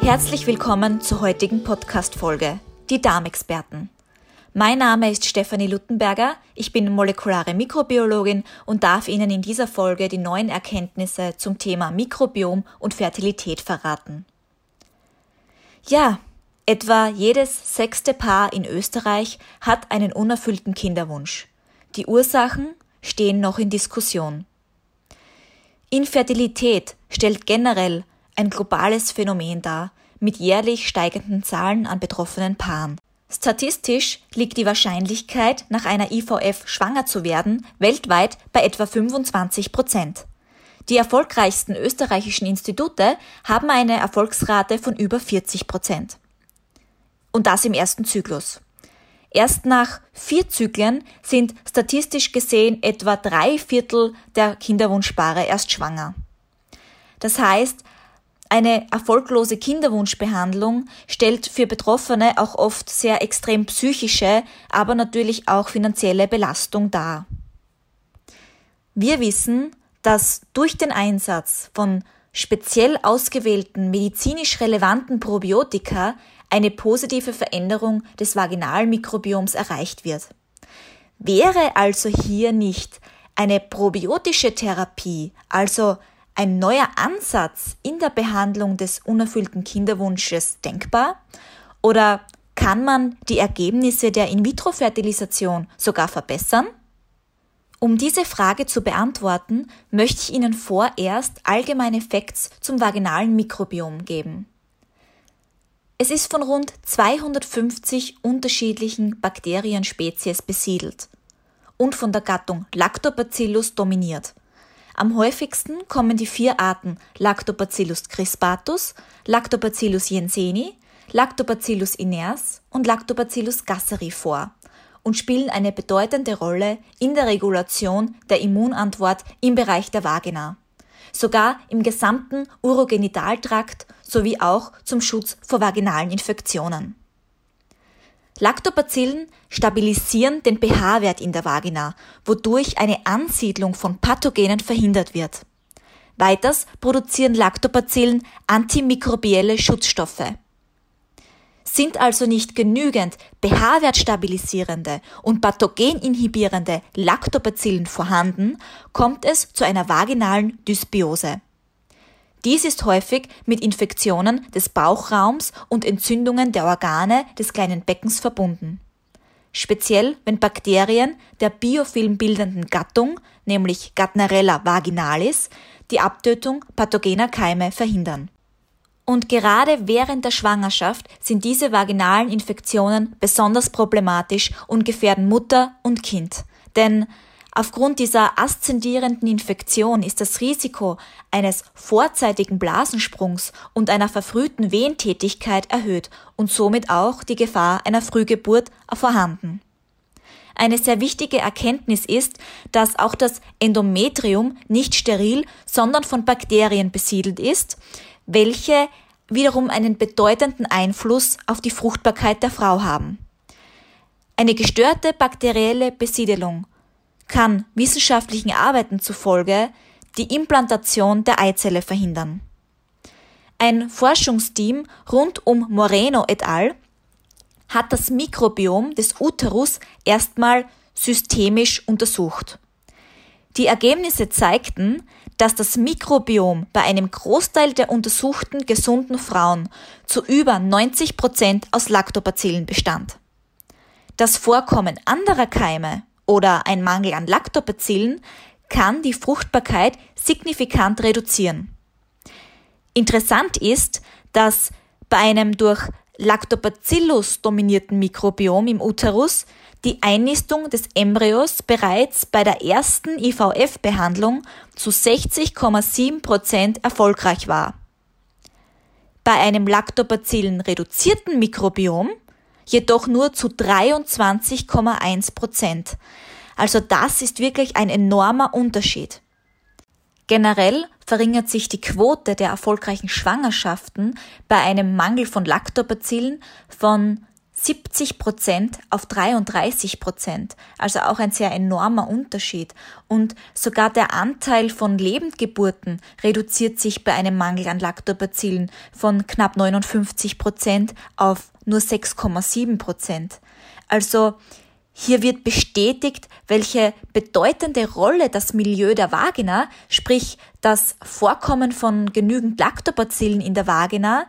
Herzlich willkommen zur heutigen Podcast-Folge, die Darmexperten. Mein Name ist Stefanie Luttenberger, ich bin molekulare Mikrobiologin und darf Ihnen in dieser Folge die neuen Erkenntnisse zum Thema Mikrobiom und Fertilität verraten. Ja, etwa jedes sechste Paar in Österreich hat einen unerfüllten Kinderwunsch. Die Ursachen stehen noch in Diskussion. Infertilität stellt generell ein globales Phänomen dar, mit jährlich steigenden Zahlen an betroffenen Paaren. Statistisch liegt die Wahrscheinlichkeit, nach einer IVF schwanger zu werden, weltweit bei etwa 25 Prozent. Die erfolgreichsten österreichischen Institute haben eine Erfolgsrate von über 40 Prozent. Und das im ersten Zyklus. Erst nach vier Zyklen sind statistisch gesehen etwa drei Viertel der Kinderwunschpaare erst schwanger. Das heißt, eine erfolglose Kinderwunschbehandlung stellt für Betroffene auch oft sehr extrem psychische, aber natürlich auch finanzielle Belastung dar. Wir wissen, dass durch den Einsatz von speziell ausgewählten medizinisch relevanten Probiotika eine positive Veränderung des Vaginalmikrobioms erreicht wird. Wäre also hier nicht eine probiotische Therapie, also ein neuer Ansatz in der Behandlung des unerfüllten Kinderwunsches denkbar? Oder kann man die Ergebnisse der In-vitro-Fertilisation sogar verbessern? Um diese Frage zu beantworten, möchte ich Ihnen vorerst allgemeine Facts zum vaginalen Mikrobiom geben. Es ist von rund 250 unterschiedlichen Bakterienspezies besiedelt und von der Gattung Lactobacillus dominiert – am häufigsten kommen die vier Arten Lactobacillus crispatus, Lactobacillus jenseni, Lactobacillus iners und Lactobacillus gasseri vor und spielen eine bedeutende Rolle in der Regulation der Immunantwort im Bereich der Vagina, sogar im gesamten Urogenitaltrakt sowie auch zum Schutz vor vaginalen Infektionen. Lactobacillen stabilisieren den pH-Wert in der Vagina, wodurch eine Ansiedlung von Pathogenen verhindert wird. Weiters produzieren Lactobacillen antimikrobielle Schutzstoffe. Sind also nicht genügend pH-Wert stabilisierende und pathogeninhibierende Lactobacillen vorhanden, kommt es zu einer vaginalen Dysbiose. Dies ist häufig mit Infektionen des Bauchraums und Entzündungen der Organe des kleinen Beckens verbunden. Speziell wenn Bakterien der biofilmbildenden Gattung, nämlich Gardnerella vaginalis, die Abtötung pathogener Keime verhindern. Und gerade während der Schwangerschaft sind diese vaginalen Infektionen besonders problematisch und gefährden Mutter und Kind. Denn Aufgrund dieser aszendierenden Infektion ist das Risiko eines vorzeitigen Blasensprungs und einer verfrühten Wehentätigkeit erhöht und somit auch die Gefahr einer Frühgeburt vorhanden. Eine sehr wichtige Erkenntnis ist, dass auch das Endometrium nicht steril, sondern von Bakterien besiedelt ist, welche wiederum einen bedeutenden Einfluss auf die Fruchtbarkeit der Frau haben. Eine gestörte bakterielle Besiedelung kann wissenschaftlichen Arbeiten zufolge die Implantation der Eizelle verhindern. Ein Forschungsteam rund um Moreno et al. hat das Mikrobiom des Uterus erstmal systemisch untersucht. Die Ergebnisse zeigten, dass das Mikrobiom bei einem Großteil der untersuchten gesunden Frauen zu über 90 Prozent aus Lactobacillen bestand. Das Vorkommen anderer Keime oder ein Mangel an Lactobacillen kann die Fruchtbarkeit signifikant reduzieren. Interessant ist, dass bei einem durch Lactobacillus dominierten Mikrobiom im Uterus die Einnistung des Embryos bereits bei der ersten IVF-Behandlung zu 60,7 Prozent erfolgreich war. Bei einem Lactobacillen reduzierten Mikrobiom jedoch nur zu 23,1 Prozent. Also das ist wirklich ein enormer Unterschied. Generell verringert sich die Quote der erfolgreichen Schwangerschaften bei einem Mangel von Lactobacillen von 70 Prozent auf 33 Prozent, also auch ein sehr enormer Unterschied. Und sogar der Anteil von Lebendgeburten reduziert sich bei einem Mangel an Lactobacillen von knapp 59 Prozent auf nur 6,7 Prozent. Also hier wird bestätigt, welche bedeutende Rolle das Milieu der Vagina, sprich das Vorkommen von genügend Lactobacillen in der Vagina,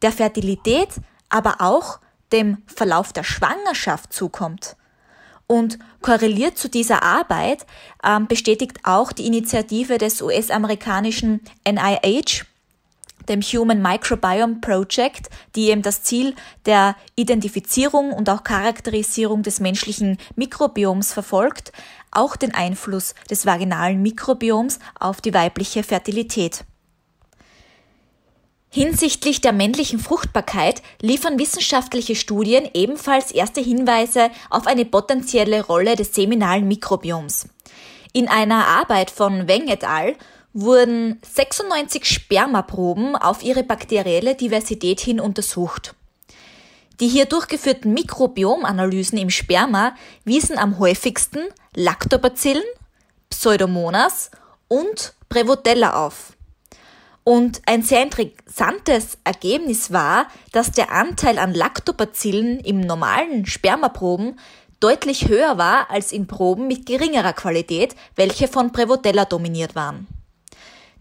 der Fertilität, aber auch dem Verlauf der Schwangerschaft zukommt. Und korreliert zu dieser Arbeit ähm, bestätigt auch die Initiative des US-amerikanischen NIH, dem Human Microbiome Project, die eben das Ziel der Identifizierung und auch Charakterisierung des menschlichen Mikrobioms verfolgt, auch den Einfluss des vaginalen Mikrobioms auf die weibliche Fertilität. Hinsichtlich der männlichen Fruchtbarkeit liefern wissenschaftliche Studien ebenfalls erste Hinweise auf eine potenzielle Rolle des seminalen Mikrobioms. In einer Arbeit von Weng et al. wurden 96 Spermaproben auf ihre bakterielle Diversität hin untersucht. Die hier durchgeführten Mikrobiomanalysen im Sperma wiesen am häufigsten Lactobacillen, Pseudomonas und Prevotella auf. Und ein sehr interessantes Ergebnis war, dass der Anteil an Lactobacillen im normalen Spermaproben deutlich höher war als in Proben mit geringerer Qualität, welche von Prevotella dominiert waren.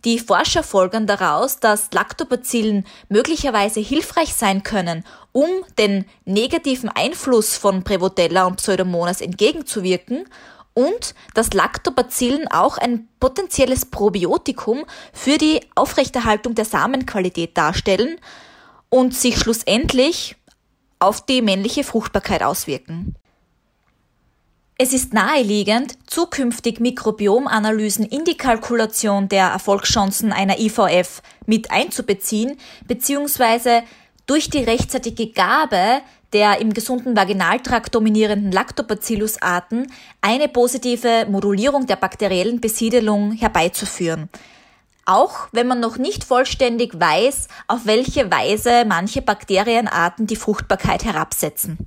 Die Forscher folgern daraus, dass Lactobacillen möglicherweise hilfreich sein können, um den negativen Einfluss von Prevotella und Pseudomonas entgegenzuwirken und dass Lactobacillen auch ein potenzielles Probiotikum für die Aufrechterhaltung der Samenqualität darstellen und sich schlussendlich auf die männliche Fruchtbarkeit auswirken. Es ist naheliegend, zukünftig Mikrobiomanalysen in die Kalkulation der Erfolgschancen einer IVF mit einzubeziehen, beziehungsweise durch die rechtzeitige Gabe der im gesunden Vaginaltrakt dominierenden Lactobacillus-Arten eine positive Modulierung der bakteriellen Besiedelung herbeizuführen. Auch wenn man noch nicht vollständig weiß, auf welche Weise manche Bakterienarten die Fruchtbarkeit herabsetzen.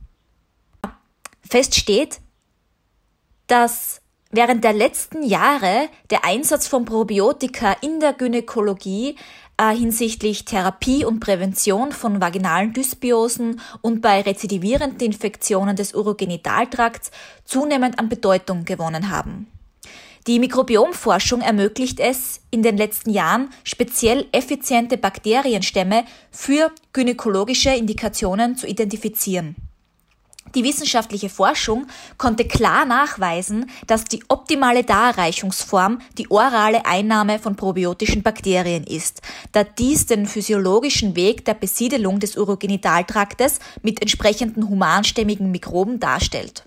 Fest steht, dass während der letzten Jahre der Einsatz von Probiotika in der Gynäkologie äh, hinsichtlich Therapie und Prävention von vaginalen Dysbiosen und bei rezidivierenden Infektionen des Urogenitaltrakts zunehmend an Bedeutung gewonnen haben. Die Mikrobiomforschung ermöglicht es, in den letzten Jahren speziell effiziente Bakterienstämme für gynäkologische Indikationen zu identifizieren. Die wissenschaftliche Forschung konnte klar nachweisen, dass die optimale Darreichungsform die orale Einnahme von probiotischen Bakterien ist, da dies den physiologischen Weg der Besiedelung des Urogenitaltraktes mit entsprechenden humanstämmigen Mikroben darstellt.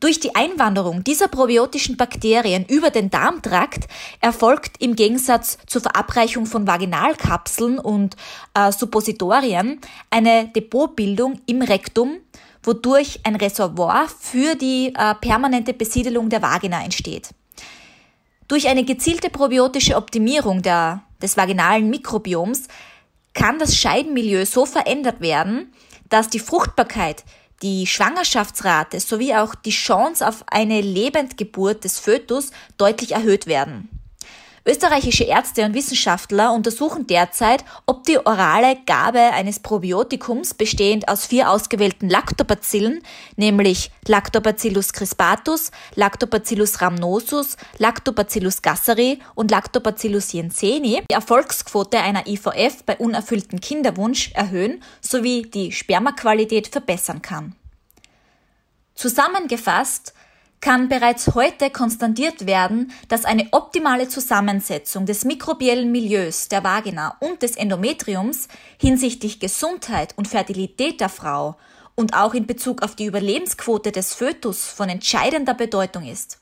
Durch die Einwanderung dieser probiotischen Bakterien über den Darmtrakt erfolgt im Gegensatz zur Verabreichung von Vaginalkapseln und äh, Suppositorien eine Depotbildung im Rektum, wodurch ein Reservoir für die äh, permanente Besiedelung der Vagina entsteht. Durch eine gezielte probiotische Optimierung der, des vaginalen Mikrobioms kann das Scheidenmilieu so verändert werden, dass die Fruchtbarkeit, die Schwangerschaftsrate sowie auch die Chance auf eine Lebendgeburt des Fötus deutlich erhöht werden. Österreichische Ärzte und Wissenschaftler untersuchen derzeit, ob die orale Gabe eines Probiotikums bestehend aus vier ausgewählten Lactobacillen, nämlich Lactobacillus crispatus, Lactobacillus rhamnosus, Lactobacillus gasseri und Lactobacillus jenseni, die Erfolgsquote einer IVF bei unerfülltem Kinderwunsch erhöhen sowie die Spermaqualität verbessern kann. Zusammengefasst kann bereits heute konstatiert werden, dass eine optimale Zusammensetzung des mikrobiellen Milieus der Vagina und des Endometriums hinsichtlich Gesundheit und Fertilität der Frau und auch in Bezug auf die Überlebensquote des Fötus von entscheidender Bedeutung ist.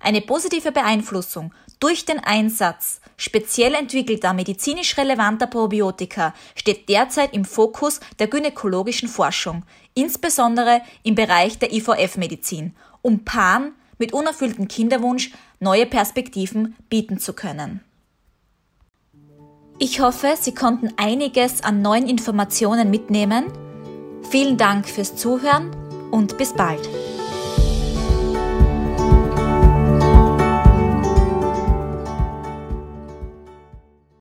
Eine positive Beeinflussung durch den Einsatz speziell entwickelter medizinisch relevanter Probiotika steht derzeit im Fokus der gynäkologischen Forschung, insbesondere im Bereich der IVF-Medizin um Paaren mit unerfülltem Kinderwunsch neue Perspektiven bieten zu können. Ich hoffe, Sie konnten einiges an neuen Informationen mitnehmen Vielen Dank fürs Zuhören und bis bald.